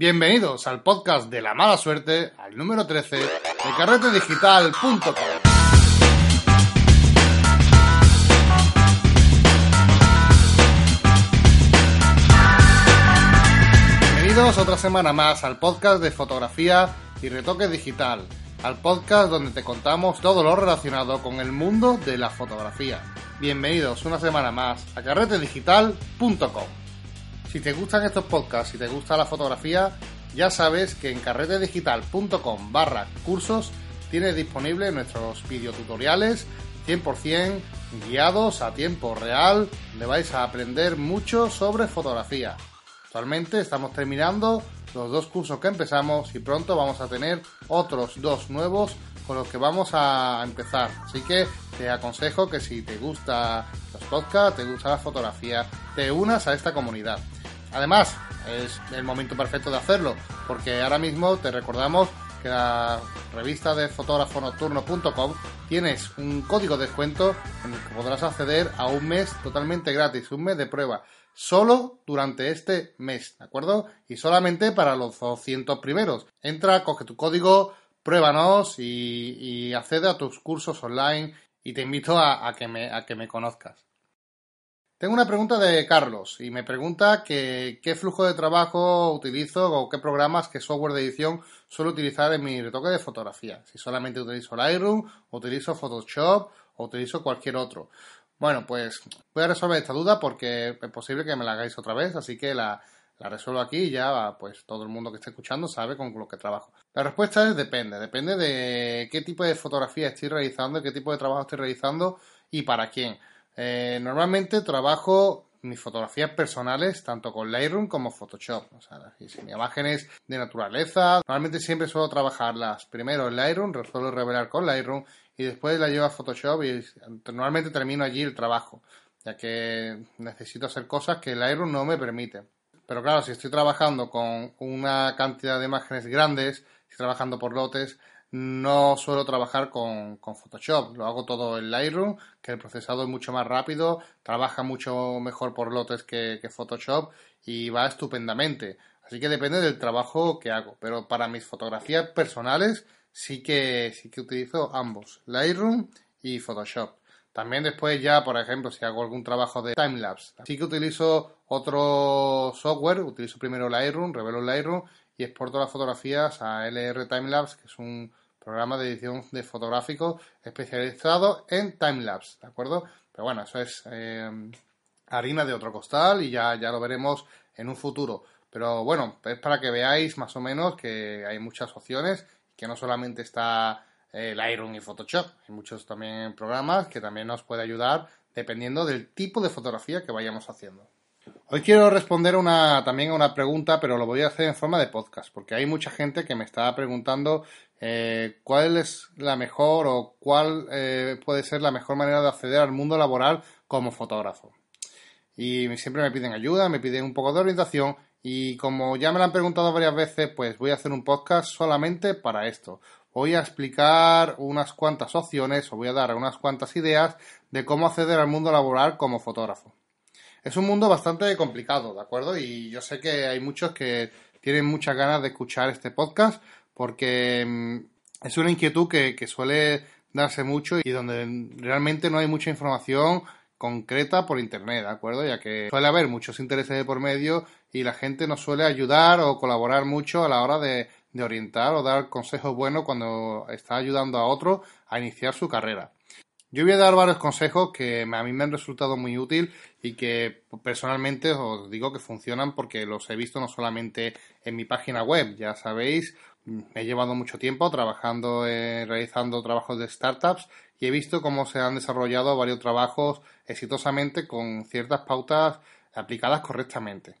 Bienvenidos al podcast de la mala suerte, al número 13 de carretedigital.com. Bienvenidos otra semana más al podcast de fotografía y retoque digital, al podcast donde te contamos todo lo relacionado con el mundo de la fotografía. Bienvenidos una semana más a carretedigital.com. Si te gustan estos podcasts, si te gusta la fotografía, ya sabes que en carretedigital.com barra cursos tienes disponible nuestros videotutoriales 100% guiados a tiempo real, donde vais a aprender mucho sobre fotografía. Actualmente estamos terminando los dos cursos que empezamos y pronto vamos a tener otros dos nuevos con los que vamos a empezar. Así que te aconsejo que si te gusta los podcasts, te gusta la fotografía, te unas a esta comunidad. Además, es el momento perfecto de hacerlo, porque ahora mismo te recordamos que la revista de fotógrafonocturno.com tienes un código de descuento en el que podrás acceder a un mes totalmente gratis, un mes de prueba, solo durante este mes, ¿de acuerdo? Y solamente para los 200 primeros. Entra, coge tu código, pruébanos y, accede a tus cursos online y te invito a, que, me, a que me conozcas. Tengo una pregunta de Carlos y me pregunta que, qué flujo de trabajo utilizo o qué programas, qué software de edición suelo utilizar en mi retoque de fotografía. Si solamente utilizo Lightroom, utilizo Photoshop o utilizo cualquier otro. Bueno, pues voy a resolver esta duda porque es posible que me la hagáis otra vez, así que la, la resuelvo aquí y ya pues todo el mundo que esté escuchando sabe con lo que trabajo. La respuesta es depende, depende de qué tipo de fotografía estoy realizando, qué tipo de trabajo estoy realizando y para quién. Eh, normalmente trabajo mis fotografías personales tanto con Lightroom como Photoshop. O sea, mis imágenes de naturaleza. Normalmente siempre suelo trabajarlas primero en Lightroom, suelo revelar con Lightroom y después la llevo a Photoshop y normalmente termino allí el trabajo, ya que necesito hacer cosas que Lightroom no me permite. Pero claro, si estoy trabajando con una cantidad de imágenes grandes, estoy trabajando por lotes, no suelo trabajar con, Photoshop, lo hago todo en Lightroom, que el procesado es mucho más rápido, trabaja mucho mejor por lotes que, Photoshop y va estupendamente. Así que depende del trabajo que hago, pero para mis fotografías personales sí que, sí que utilizo ambos, Lightroom y Photoshop. También después ya, por ejemplo, si hago algún trabajo de timelapse, sí que utilizo otro software, utilizo primero Lightroom, revelo Lightroom y exporto las fotografías a LR Timelapse, que es un programa de edición de fotográfico especializado en timelapse, ¿de acuerdo? Pero bueno, eso es eh, harina de otro costal y ya, ya lo veremos en un futuro. Pero bueno, es para que veáis más o menos que hay muchas opciones, que no solamente está el Lightroom y Photoshop, hay muchos también programas que también nos puede ayudar dependiendo del tipo de fotografía que vayamos haciendo. Hoy quiero responder una, también a una pregunta, pero lo voy a hacer en forma de podcast, porque hay mucha gente que me está preguntando eh, cuál es la mejor o cuál eh, puede ser la mejor manera de acceder al mundo laboral como fotógrafo. Y siempre me piden ayuda, me piden un poco de orientación y como ya me lo han preguntado varias veces, pues voy a hacer un podcast solamente para esto. Voy a explicar unas cuantas opciones o voy a dar unas cuantas ideas de cómo acceder al mundo laboral como fotógrafo es un mundo bastante complicado, ¿de acuerdo? Y yo sé que hay muchos que tienen muchas ganas de escuchar este podcast porque mm, es una inquietud que, suele darse mucho y donde realmente no hay mucha información concreta por internet, ¿de acuerdo? Ya que suele haber muchos intereses de por medio y la gente nos suele ayudar o colaborar mucho a la hora de, de orientar o dar consejos buenos cuando está ayudando a otro a iniciar su carrera. Yo voy a dar varios consejos que a mí me han resultado muy útil y que personalmente os digo que funcionan porque los he visto no solamente en mi página web, ya sabéis, he llevado mucho tiempo trabajando, eh, realizando trabajos de startups y he visto cómo se han desarrollado varios trabajos exitosamente con ciertas pautas aplicadas correctamente.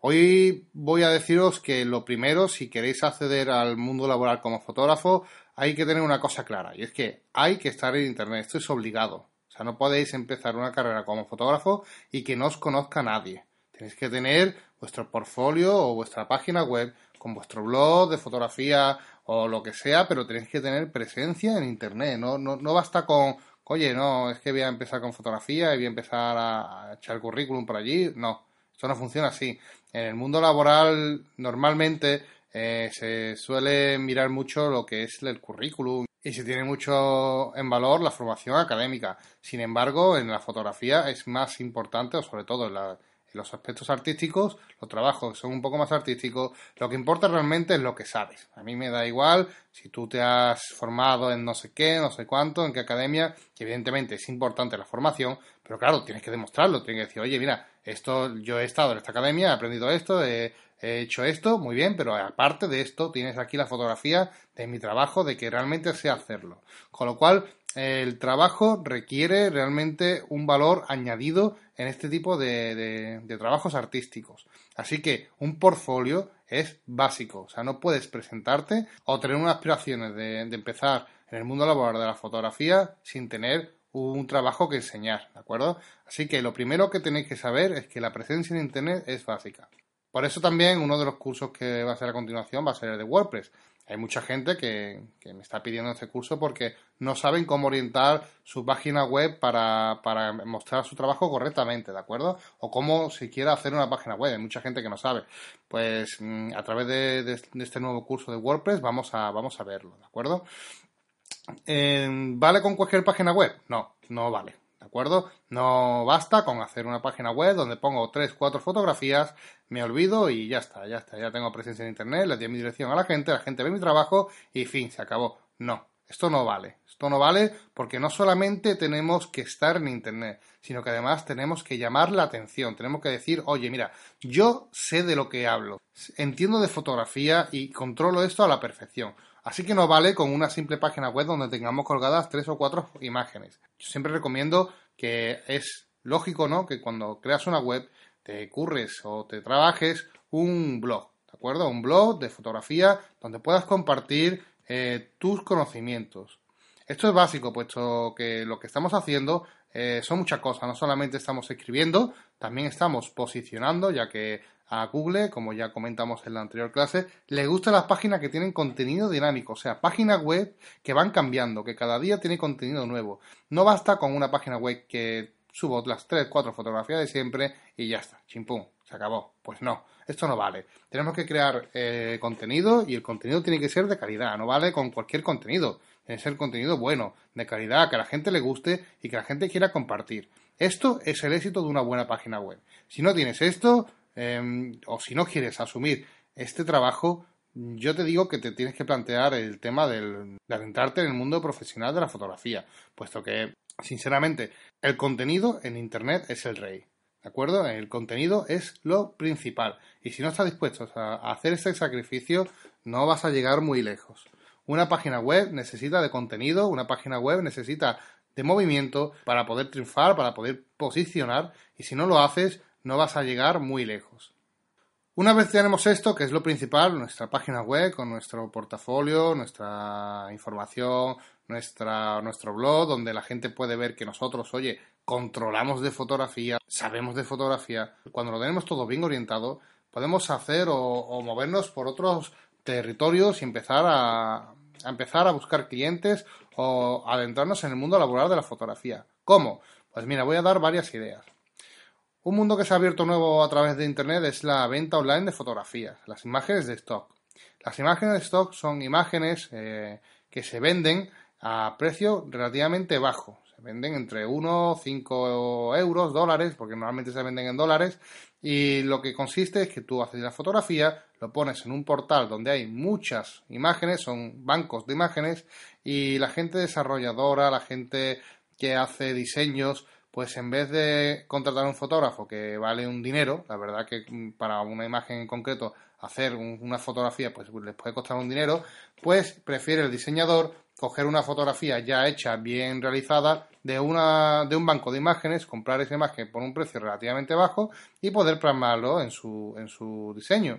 Hoy voy a deciros que lo primero, si queréis acceder al mundo laboral como fotógrafo, hay que tener una cosa clara, y es que hay que estar en Internet, esto es obligado. O sea, no podéis empezar una carrera como fotógrafo y que no os conozca nadie. Tenéis que tener vuestro portfolio o vuestra página web con vuestro blog de fotografía o lo que sea, pero tenéis que tener presencia en Internet. No, no, no basta con, oye, no, es que voy a empezar con fotografía y voy a empezar a, echar currículum por allí. No, Esto no funciona así. En el mundo laboral normalmente eh, se suele mirar mucho lo que es el currículum y se tiene mucho en valor la formación académica. Sin embargo, en la fotografía es más importante, o sobre todo en la los aspectos artísticos, los trabajos son un poco más artísticos, lo que importa realmente es lo que sabes. A mí me da igual si tú te has formado en no sé qué, no sé cuánto, en qué academia, que evidentemente es importante la formación, pero claro, tienes que demostrarlo, tienes que decir, oye, mira, esto, yo he estado en esta academia, he aprendido esto, he, he hecho esto, muy bien, pero aparte de esto tienes aquí la fotografía de mi trabajo, de que realmente sé hacerlo. Con lo cual, el trabajo requiere realmente un valor añadido en este tipo de, trabajos artísticos. Así que un portfolio es básico, o sea, no puedes presentarte o tener unas aspiraciones de, empezar en el mundo laboral de la fotografía sin tener un trabajo que enseñar, ¿de acuerdo? Así que lo primero que tenéis que saber es que la presencia en Internet es básica. Por eso también uno de los cursos que va a ser a continuación va a ser el de WordPress hay mucha gente que, me está pidiendo este curso porque no saben cómo orientar su página web para, mostrar su trabajo correctamente, ¿de acuerdo? O cómo se quiera hacer una página web. Hay mucha gente que no sabe. Pues mm, a través de, este nuevo curso de WordPress vamos a, vamos a verlo, ¿de acuerdo? Eh, ¿Vale con cualquier página web? No, no vale. ¿De acuerdo? No basta con hacer una página web donde pongo tres, cuatro fotografías, me olvido y ya está, ya está, ya tengo presencia en internet, le doy mi dirección a la gente, la gente ve mi trabajo y fin, se acabó. No, esto no vale. Esto no vale porque no solamente tenemos que estar en internet, sino que además tenemos que llamar la atención, tenemos que decir, oye, mira, yo sé de lo que hablo, entiendo de fotografía y controlo esto a la perfección. Así que no vale con una simple página web donde tengamos colgadas tres o cuatro imágenes. Yo siempre recomiendo que es lógico, ¿no? Que cuando creas una web te curres o te trabajes un blog, ¿de acuerdo? Un blog de fotografía donde puedas compartir eh, tus conocimientos. Esto es básico, puesto que lo que estamos haciendo eh, son muchas cosas. No solamente estamos escribiendo, también estamos posicionando, ya que a Google, como ya comentamos en la anterior clase, le gustan las páginas que tienen contenido dinámico, o sea, páginas web que van cambiando, que cada día tiene contenido nuevo. No basta con una página web que subo las 3, 4 fotografías de siempre y ya está, chimpum, se acabó. Pues no, esto no vale. Tenemos que crear eh, contenido y el contenido tiene que ser de calidad, no vale con cualquier contenido. Tiene que ser contenido bueno, de calidad, que a la gente le guste y que la gente quiera compartir. Esto es el éxito de una buena página web. Si no tienes esto, Em, o si no quieres asumir este trabajo, yo te digo que te tienes que plantear el tema del, de adentrarte en el mundo profesional de la fotografía, puesto que, sinceramente, el contenido en Internet es el rey. ¿De acuerdo? El contenido es lo principal. Y si no estás dispuesto a hacer ese sacrificio, no vas a llegar muy lejos. Una página web necesita de contenido, una página web necesita de movimiento para poder triunfar, para poder posicionar. Y si no lo haces, no vas a llegar muy lejos. Una vez tenemos esto, que es lo principal, nuestra página web con nuestro portafolio, nuestra información, nuestra, nuestro blog, donde la gente puede ver que nosotros, oye, controlamos de fotografía, sabemos de fotografía. Cuando lo tenemos todo bien orientado, podemos hacer o, movernos por otros territorios y empezar a, a empezar a buscar clientes o adentrarnos en el mundo laboral de la fotografía. ¿Cómo? Pues mira, voy a dar varias ideas. Un mundo que se ha abierto nuevo a través de Internet es la venta online de fotografías, las imágenes de stock. Las imágenes de stock son imágenes eh, que se venden a precio relativamente bajo. Se venden entre 1, 5 euros, dólares, porque normalmente se venden en dólares. Y lo que consiste es que tú haces la fotografía, lo pones en un portal donde hay muchas imágenes, son bancos de imágenes, y la gente desarrolladora, la gente que hace diseños, pues en vez de contratar un fotógrafo que vale un dinero, la verdad que mm, para una imagen en concreto hacer una fotografía pues les puede costar un dinero, pues prefiere el diseñador coger una fotografía ya hecha, bien realizada, de, una, de un banco de imágenes, comprar esa imagen por un precio relativamente bajo y poder plasmarlo en su, en su diseño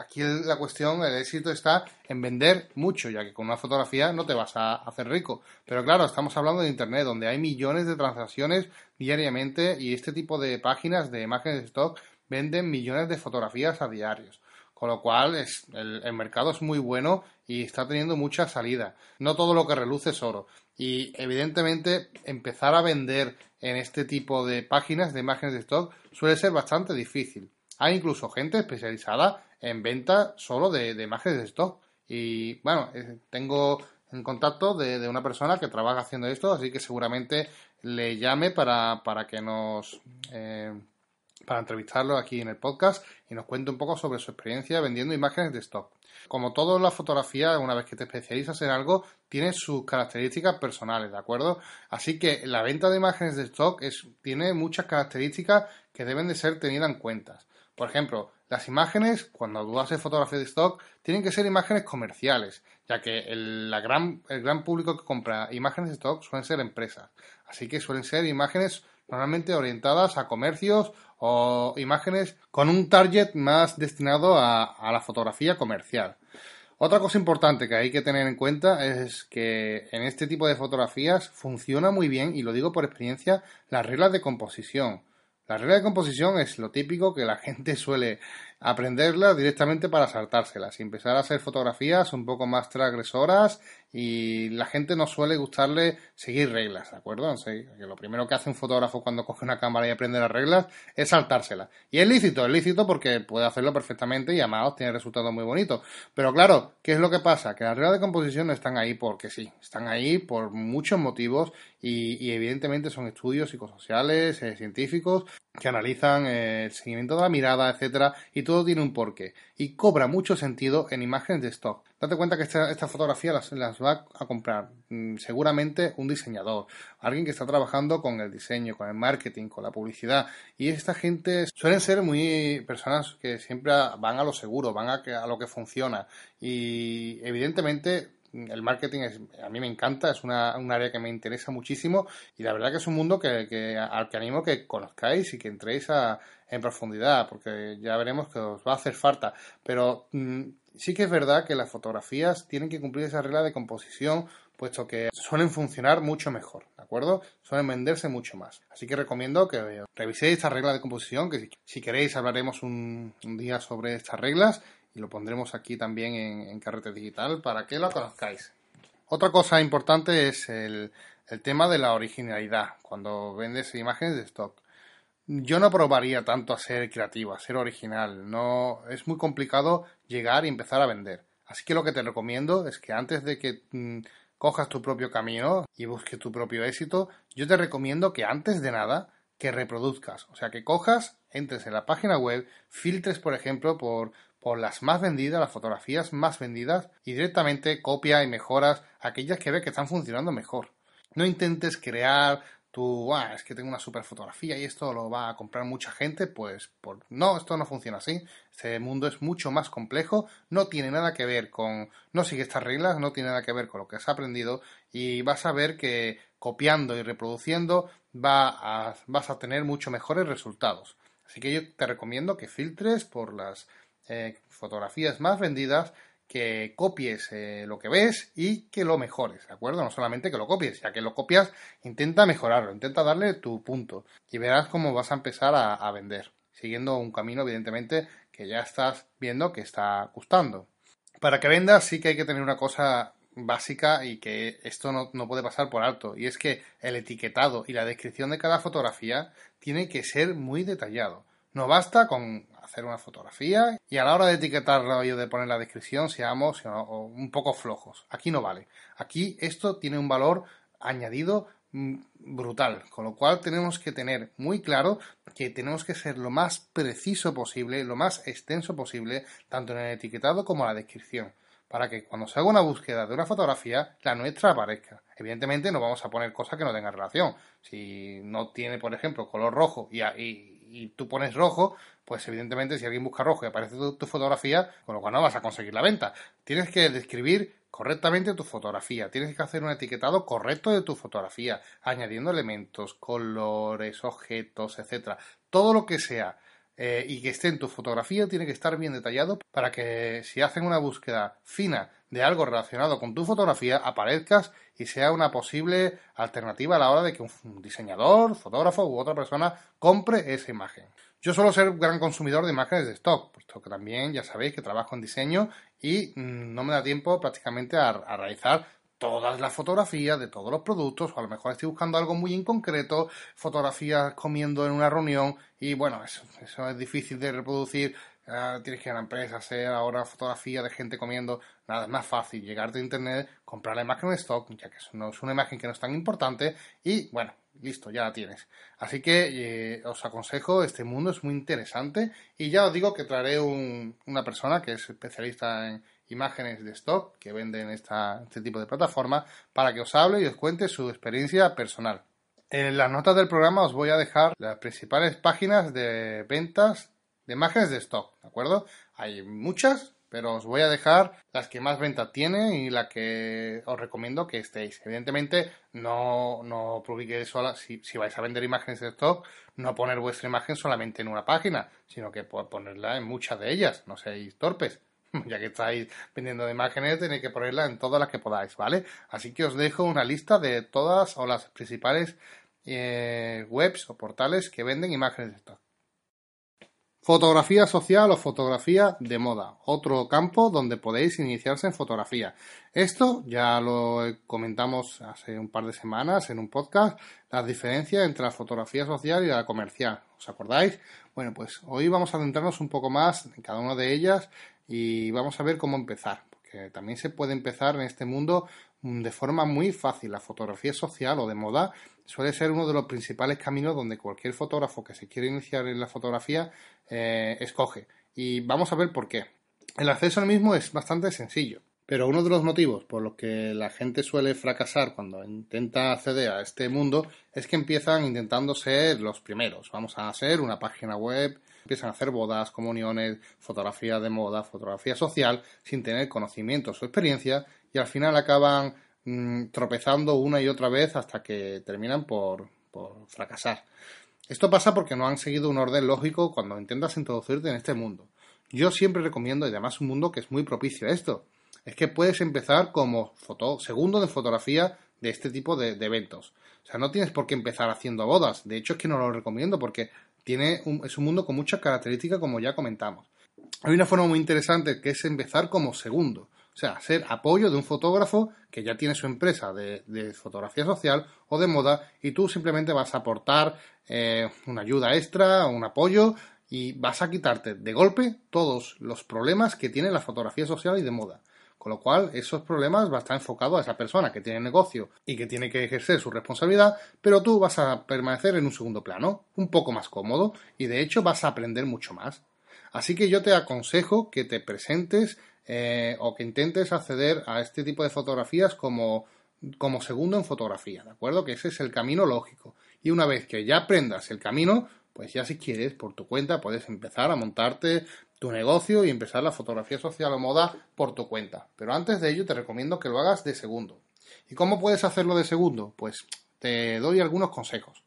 aquí la cuestión, el éxito está en vender mucho, ya que con una fotografía no te vas a hacer rico. Pero claro, estamos hablando de Internet, donde hay millones de transacciones diariamente y este tipo de páginas de imágenes de stock venden millones de fotografías a diarios. Con lo cual el mercado es muy bueno y está teniendo mucha salida. No todo lo que reluce es oro. Y evidentemente empezar a vender en este tipo de páginas de imágenes de stock suele ser bastante difícil. Hay incluso gente especializada en venta solo de, imágenes de stock. Y bueno, eh, tengo en contacto de, una persona que trabaja haciendo esto, así que seguramente le llame para, para que nos eh, para entrevistarlo aquí en el podcast y nos cuente un poco sobre su experiencia vendiendo imágenes de stock. Como todo la fotografía, una vez que te especializas en algo, tiene sus características personales, ¿de acuerdo? Así que la venta de imágenes de stock es, tiene muchas características que deben de ser tenidas en cuenta. Por ejemplo, las imágenes, cuando tú haces fotografía de stock, tienen que ser imágenes comerciales, ya que el, gran, público que compra imágenes de stock suelen ser empresas. Así que suelen ser imágenes normalmente orientadas a comercios o imágenes con un target más destinado a, la fotografía comercial. Otra cosa importante que hay que tener en cuenta es que en este tipo de fotografías funciona muy bien, y lo digo por experiencia, las reglas de composición. La regla de composición es lo típico que la gente suele aprenderla directamente para saltárselas y empezar a hacer fotografías un poco más transgresoras y la gente no suele gustarle seguir reglas, ¿de acuerdo? que lo primero que hace un fotógrafo cuando coge una cámara y aprende las reglas es saltárselas. Y es lícito, es lícito porque puede hacerlo perfectamente y además tiene resultados muy bonitos. Pero claro, ¿qué es lo que pasa? Que las reglas de composición están ahí porque sí, están ahí por muchos motivos y, evidentemente son estudios psicosociales, eh, científicos que analizan eh, el seguimiento de la mirada, etcétera, y todo tiene un porqué. Y cobra mucho sentido en imágenes de stock. Date cuenta que esta, esta fotografía las, va a comprar mm, seguramente un diseñador, alguien que está trabajando con el diseño, con el marketing, con la publicidad. Y esta gente suelen ser muy personas que siempre van a lo seguro, van a, a lo que funciona. Y evidentemente el marketing a mí me encanta, es una, un área que me interesa muchísimo y la verdad que es un mundo que, que, al que animo que conozcáis y que entréis en profundidad, porque ya veremos que os va a hacer falta. Pero mm, sí que es verdad que las fotografías tienen que cumplir esa regla de composición, puesto que suelen funcionar mucho mejor, ¿de acuerdo? Suelen venderse mucho más. Así que recomiendo que reviséis esta regla de composición, que si queréis hablaremos un día sobre estas reglas y lo pondremos aquí también en, Carrete Digital para que lo conozcáis. Otra cosa importante es el, el tema de la originalidad cuando vendes imágenes de stock. Yo no probaría tanto a ser creativo, a ser original. No es muy complicado llegar y empezar a vender. Así que lo que te recomiendo es que antes de que mm, cojas tu propio camino y busques tu propio éxito, yo te recomiendo que antes de nada que reproduzcas, o sea, que cojas, entres en la página web, filtres, por ejemplo, por por las más vendidas, las fotografías más vendidas y directamente copia y mejoras aquellas que ves que están funcionando mejor. No intentes crear tu, ah, es que tengo una super fotografía y esto lo va a comprar mucha gente, pues por... no, esto no funciona así. Este mundo es mucho más complejo, no tiene nada que ver con, no sigue estas reglas, no tiene nada que ver con lo que has aprendido y vas a ver que copiando y reproduciendo a, vas a tener mucho mejores resultados. Así que yo te recomiendo que filtres por las eh, fotografías más vendidas, que copies eh, lo que ves y que lo mejores, ¿de acuerdo? No solamente que lo copies, ya que lo copias, intenta mejorarlo, intenta darle tu punto y verás cómo vas a empezar a, vender, siguiendo un camino, evidentemente, que ya estás viendo que está gustando. Para que vendas sí que hay que tener una cosa básica y que esto no, no, puede pasar por alto. Y es que el etiquetado y la descripción de cada fotografía tiene que ser muy detallado. No basta con hacer una fotografía y a la hora de etiquetarlo y de poner la descripción seamos un poco flojos. Aquí no vale. Aquí esto tiene un valor añadido mm, brutal, con lo cual tenemos que tener muy claro que tenemos que ser lo más preciso posible, lo más extenso posible, tanto en el etiquetado como en la descripción, para que cuando se haga una búsqueda de una fotografía, la nuestra aparezca. Evidentemente no vamos a poner cosas que no tengan relación. Si no tiene, por ejemplo, color rojo y, y tú pones rojo, pues evidentemente si alguien busca rojo y aparece tu, fotografía, con lo cual no vas a conseguir la venta. Tienes que describir correctamente tu fotografía, tienes que hacer un etiquetado correcto de tu fotografía, añadiendo elementos, colores, objetos, etcétera. Todo lo que sea eh, y que esté en tu fotografía tiene que estar bien detallado para que si hacen una búsqueda fina de algo relacionado con tu fotografía aparezcas y sea una posible alternativa a la hora de que un diseñador, fotógrafo u otra persona compre esa imagen. Yo suelo ser gran consumidor de imágenes de stock, puesto que también ya sabéis que trabajo en diseño y mm, no me da tiempo prácticamente a, realizar todas las fotografías de todos los productos, o a lo mejor estoy buscando algo muy en concreto, fotografías comiendo en una reunión, y bueno, eso, eso es difícil de reproducir Ah, tienes que ir a la empresa, hacer ahora fotografía de gente comiendo, nada, es más fácil llegarte a internet, comprar la imagen en stock, ya que no es una imagen que no es tan importante, y bueno, listo, ya la tienes. Así que eh, os aconsejo, este mundo es muy interesante, y ya os digo que traeré una persona que es especialista en imágenes de stock que venden esta, este tipo de plataforma para que os hable y os cuente su experiencia personal. En las notas del programa os voy a dejar las principales páginas de ventas de imágenes de stock, ¿de acuerdo? Hay muchas, pero os voy a dejar las que más venta tienen y la que os recomiendo que estéis. Evidentemente, no, no publiquéis sola, si, si, vais a vender imágenes de stock, no poner vuestra imagen solamente en una página, sino que ponerla en muchas de ellas, no seáis torpes. Ya que estáis vendiendo imágenes, tenéis que ponerla en todas las que podáis, ¿vale? Así que os dejo una lista de todas o las principales eh, webs o portales que venden imágenes de stock. Fotografía social o fotografía de moda, otro campo donde podéis iniciarse en fotografía. Esto ya lo comentamos hace un par de semanas en un podcast, las diferencias entre la fotografía social y la comercial. ¿Os acordáis? Bueno, pues hoy vamos a centrarnos un poco más en cada una de ellas y vamos a ver cómo empezar, porque también se puede empezar en este mundo Mm, de forma muy fácil. La fotografía social o de moda suele ser uno de los principales caminos donde cualquier fotógrafo que se quiere iniciar en la fotografía eh, escoge. Y vamos a ver por qué. El acceso al mismo es bastante sencillo. Pero uno de los motivos por los que la gente suele fracasar cuando intenta acceder a este mundo es que empiezan intentando ser los primeros. Vamos a hacer una página web, empiezan a hacer bodas, comuniones, fotografía de moda, fotografía social, sin tener conocimientos o experiencia y al final acaban mm, tropezando una y otra vez hasta que terminan por, por fracasar. Esto pasa porque no han seguido un orden lógico cuando intentas introducirte en este mundo. Yo siempre recomiendo, y además un mundo que es muy propicio a esto, es que puedes empezar como foto, segundo de fotografía de este tipo de, eventos. O sea, no tienes por qué empezar haciendo bodas. De hecho, es que no lo recomiendo porque tiene es un mundo con muchas características como ya comentamos. Hay una forma muy interesante que es empezar como segundo. O sea, ser apoyo de un fotógrafo que ya tiene su empresa de, fotografía social o de moda y tú simplemente vas a aportar eh, una ayuda extra, un apoyo y vas a quitarte de golpe todos los problemas que tiene la fotografía social y de moda. Con lo cual, esos problemas va a estar enfocado a esa persona que tiene negocio y que tiene que ejercer su responsabilidad, pero tú vas a permanecer en un segundo plano, un poco más cómodo, y de hecho vas a aprender mucho más. Así que yo te aconsejo que te presentes eh, o que intentes acceder a este tipo de fotografías como, como segundo en fotografía, ¿de acuerdo? Que ese es el camino lógico. Y una vez que ya aprendas el camino, pues ya si quieres, por tu cuenta, puedes empezar a montarte tu negocio y empezar la fotografía social o moda por tu cuenta. Pero antes de ello te recomiendo que lo hagas de segundo. ¿Y cómo puedes hacerlo de segundo? Pues te doy algunos consejos.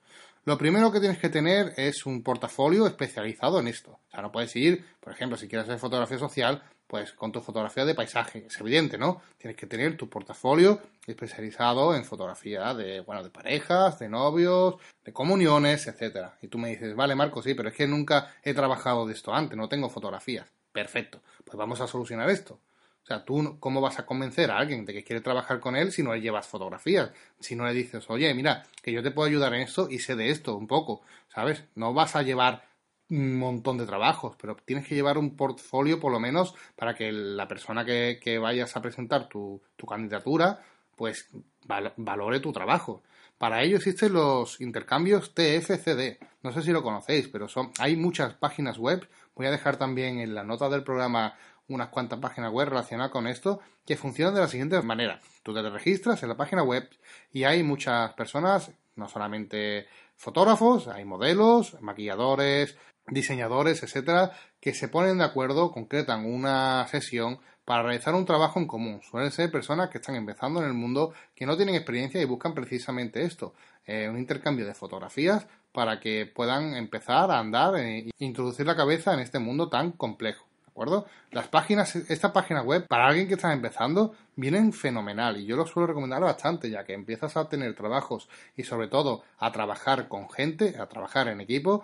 Lo primero que tienes que tener es un portafolio especializado en esto. O sea, no puedes ir, por ejemplo, si quieres hacer fotografía social, pues con tu fotografía de paisaje. Es evidente, ¿no? Tienes que tener tu portafolio especializado en fotografía de, bueno, de parejas, de novios, de comuniones, etcétera. Y tú me dices, vale, Marco, sí, pero es que nunca he trabajado de esto antes, no tengo fotografías. Perfecto. Pues vamos a solucionar esto. O sea, tú, ¿cómo vas a convencer a alguien de que quiere trabajar con él si no le llevas fotografías? Si no le dices, oye, mira, que yo te puedo ayudar en esto y sé de esto un poco, ¿sabes? No vas a llevar un montón de trabajos, pero tienes que llevar un portfolio por lo menos para que la persona que, vayas a presentar tu, candidatura, pues valore tu trabajo. Para ello existen los intercambios TFCD. No sé si lo conocéis, pero son, hay muchas páginas web. Voy a dejar también en la nota del programa unas cuantas páginas web relacionadas con esto que funcionan de la siguiente manera. Tú te registras en la página web y hay muchas personas, no solamente fotógrafos, hay modelos, maquilladores, diseñadores, etcétera, que se ponen de acuerdo, concretan una sesión para realizar un trabajo en común. Suelen ser personas que están empezando en el mundo, que no tienen experiencia y buscan precisamente esto, eh, un intercambio de fotografías para que puedan empezar a andar e introducir la cabeza en este mundo tan complejo acuerdo? Las páginas, esta página web, para alguien que está empezando, vienen fenomenal y yo lo suelo recomendar bastante, ya que empiezas a tener trabajos y sobre todo a trabajar con gente, a trabajar en equipo,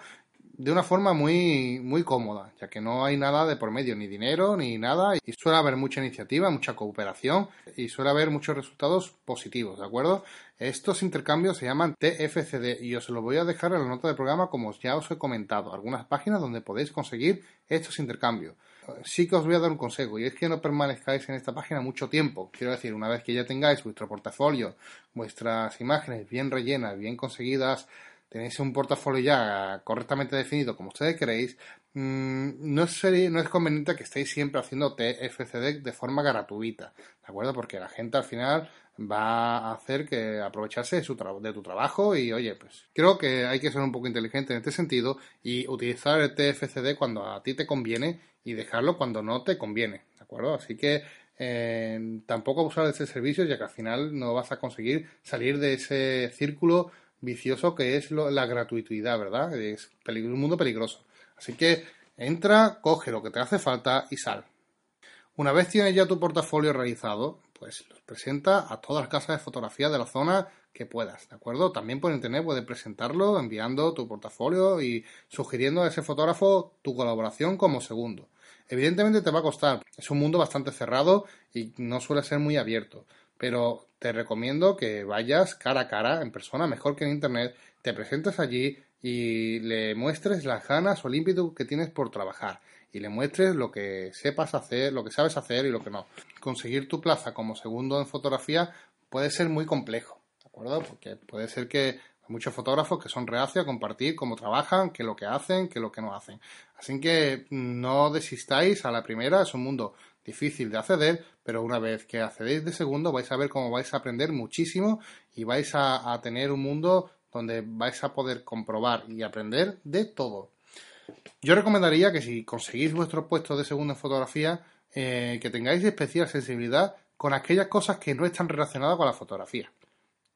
de una forma muy, muy cómoda, ya que no hay nada de por medio, ni dinero, ni nada, y suele haber mucha iniciativa, mucha cooperación, y suele haber muchos resultados positivos, ¿de acuerdo? Estos intercambios se llaman TFCD y os lo voy a dejar en la nota del programa como ya os he comentado, algunas páginas donde podéis conseguir estos intercambios. Sí que os voy a dar un consejo y es que no permanezcáis en esta página mucho tiempo. Quiero decir, una vez que ya tengáis vuestro portafolio, vuestras imágenes bien rellenas, bien conseguidas, tenéis un portafolio ya correctamente definido como ustedes queréis, mm, no, es, no es conveniente que estéis siempre haciendo TFCD de forma gratuita, ¿de acuerdo? Porque la gente al final va a hacer que aprovecharse de, su de tu trabajo y oye, pues creo que hay que ser un poco inteligente en este sentido y utilizar el TFCD cuando a ti te conviene y dejarlo cuando no te conviene, ¿de acuerdo? Así que eh, tampoco abusar de ese servicio ya que al final no vas a conseguir salir de ese círculo vicioso que es la gratuidad, ¿verdad? Es un mundo peligroso. Así que entra, coge lo que te hace falta y sal. Una vez tienes ya tu portafolio realizado, pues los presenta a todas las casas de fotografía de la zona que puedas, ¿de acuerdo? También por internet puedes presentarlo enviando tu portafolio y sugiriendo a ese fotógrafo tu colaboración como segundo. Evidentemente te va a costar, es un mundo bastante cerrado y no suele ser muy abierto, pero te recomiendo que vayas cara a cara, en persona, mejor que en internet, te presentes allí y le muestres las ganas o el ímpetu que tienes por trabajar y le muestres lo que sepas hacer, lo que sabes hacer y lo que no. Conseguir tu plaza como segundo en fotografía puede ser muy complejo, ¿de acuerdo? Porque puede ser que hay muchos fotógrafos que son reacios a compartir cómo trabajan, qué es lo que hacen, qué es lo que no hacen. Así que no desistáis a la primera, es un mundo difícil de acceder, pero una vez que accedéis de segundo vais a ver cómo vais a aprender muchísimo y vais a, tener un mundo donde vais a poder comprobar y aprender de todo. Yo recomendaría que si conseguís vuestro puesto de segundo en fotografía, eh, que tengáis especial sensibilidad con aquellas cosas que no están relacionadas con la fotografía.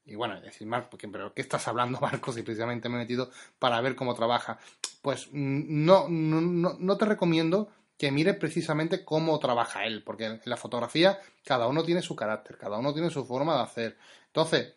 Y bueno, decir, Marco, ¿pero qué estás hablando, Marcos? Si precisamente me he metido para ver cómo trabaja. Pues mm, no, no, no te recomiendo que mire precisamente cómo trabaja él, porque en la fotografía cada uno tiene su carácter, cada uno tiene su forma de hacer. Entonces,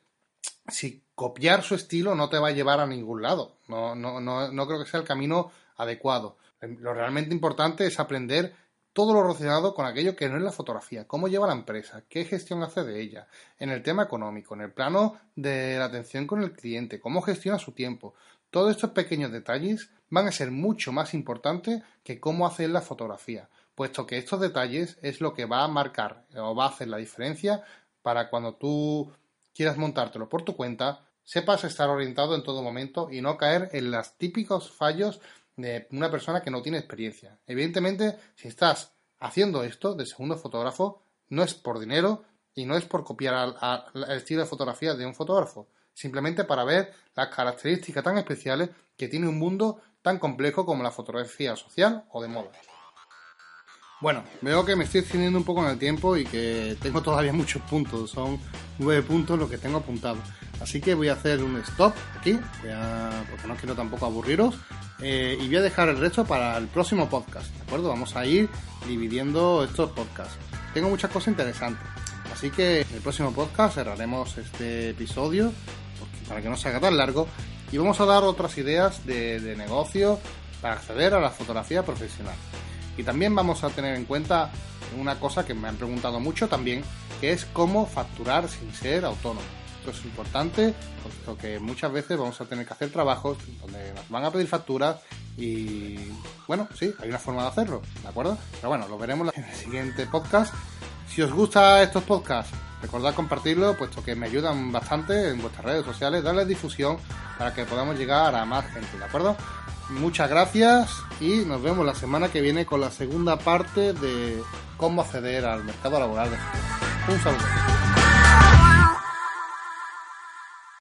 si copiar su estilo no te va a llevar a ningún lado, no, no, no, no creo que sea el camino adecuado. Lo realmente importante es aprender todo lo relacionado con aquello que no es la fotografía, cómo lleva la empresa, qué gestión hace de ella, en el tema económico, en el plano de la atención con el cliente, cómo gestiona su tiempo. Todos estos pequeños detalles van a ser mucho más importantes que cómo hacer la fotografía, puesto que estos detalles es lo que va a marcar o va a hacer la diferencia para cuando tú quieras montártelo por tu cuenta, sepas estar orientado en todo momento y no caer en los típicos fallos de una persona que no tiene experiencia. Evidentemente, si estás haciendo esto de segundo fotógrafo, no es por dinero y no es por copiar el estilo de fotografía de un fotógrafo, simplemente para ver las características tan especiales que tiene un mundo tan complejo como la fotografía social o de moda. Bueno, veo que me estoy extendiendo un poco en el tiempo y que tengo todavía muchos puntos, son nueve puntos los que tengo apuntados. Así que voy a hacer un stop aquí, porque no quiero tampoco aburriros, eh, y voy a dejar el resto para el próximo podcast, ¿de acuerdo? Vamos a ir dividiendo estos podcasts. Tengo muchas cosas interesantes, así que en el próximo podcast cerraremos este episodio para que no se haga tan largo y vamos a dar otras ideas de, negocio para acceder a la fotografía profesional. Y también vamos a tener en cuenta una cosa que me han preguntado mucho también, que es cómo facturar sin ser autónomo. Es importante, puesto que muchas veces vamos a tener que hacer trabajos donde nos van a pedir facturas y bueno, sí, hay una forma de hacerlo, ¿de acuerdo? Pero bueno, lo veremos en el siguiente podcast. Si os gustan estos podcasts, Recordad compartirlo, puesto que me ayudan bastante en vuestras redes sociales, darle difusión para que podamos llegar a más gente, ¿de acuerdo? Muchas gracias y nos vemos la semana que viene con la segunda parte de cómo acceder al mercado laboral Un saludo.